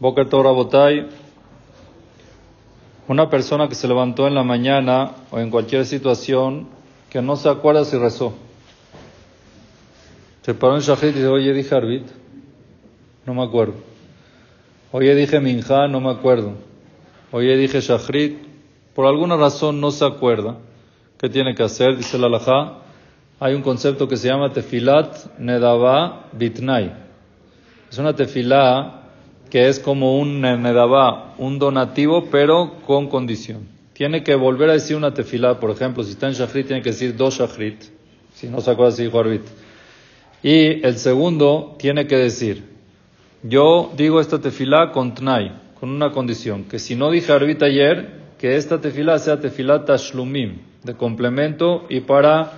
Boker Torah Botay, una persona que se levantó en la mañana o en cualquier situación que no se acuerda si rezó. Se paró en Shahrit y dice, oye, dije Arbit, no me acuerdo. Oye, dije Minja, no me acuerdo. Oye, dije Shahrit, por alguna razón no se acuerda. ¿Qué tiene que hacer? Dice la Alajá. Hay un concepto que se llama Tefilat Nedava Bitnai. Es una tefilá que es como un medabá, un donativo, pero con condición. Tiene que volver a decir una tefilá, por ejemplo, si está en shachrit, tiene que decir dos shachrit, si no se acuerda si dijo arbit. Y el segundo tiene que decir, yo digo esta tefilá con tnai, con una condición, que si no dije arbit ayer, que esta tefilá sea tefilá tashlumim, de complemento y para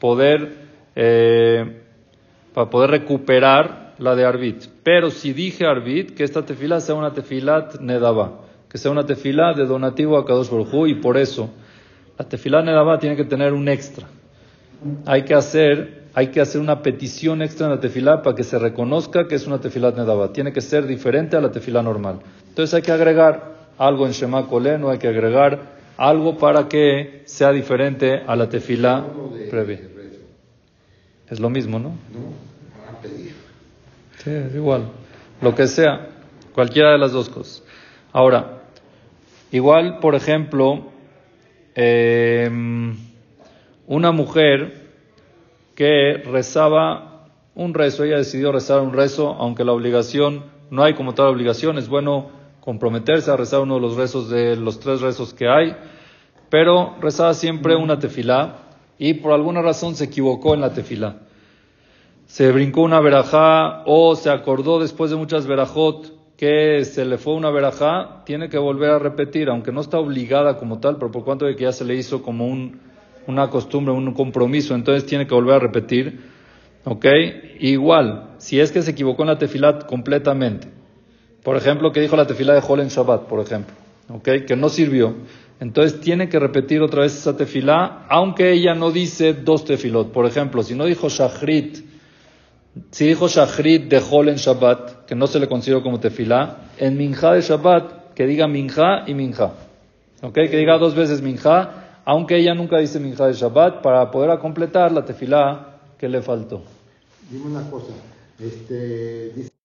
poder, eh, para poder recuperar la de Arbit. Pero si dije Arbit, que esta tefilá sea una tefilat nedaba, que sea una tefilá de donativo a Kadosh Baruj y por eso la tefilá nedaba tiene que tener un extra. Hay que hacer, hay que hacer una petición extra en la tefilá para que se reconozca que es una tefilá nedaba. Tiene que ser diferente a la tefilá normal. Entonces hay que agregar algo en Shema no hay que agregar algo para que sea diferente a la tefilá previa. Es lo mismo, ¿no? No, Sí, igual. Lo que sea, cualquiera de las dos cosas. Ahora, igual, por ejemplo, em, una mujer que rezaba un rezo, ella decidió rezar un rezo, aunque la obligación, no hay como tal obligación, es bueno comprometerse a rezar uno de los rezos de los tres rezos que hay, pero rezaba siempre una tefilá y por alguna razón se equivocó en la tefilá se brincó una verajá o se acordó después de muchas verajot que se le fue una verajá, tiene que volver a repetir, aunque no está obligada como tal, pero por cuanto de que ya se le hizo como un, una costumbre, un compromiso, entonces tiene que volver a repetir. ¿Ok? Igual, si es que se equivocó en la tefilat completamente, por ejemplo, que dijo la tefilá de Hol en Shabbat, por ejemplo, ¿ok? Que no sirvió. Entonces tiene que repetir otra vez esa tefilá, aunque ella no dice dos tefilot. Por ejemplo, si no dijo Shachrit, si dijo Shachrit de Hol en Shabbat, que no se le considera como tefilá, en Minja de Shabbat, que diga Minja y Minja. ¿Ok? Que diga dos veces Minja, aunque ella nunca dice Minja de Shabbat, para poder completar la tefilá que le faltó. Dime una cosa. Este,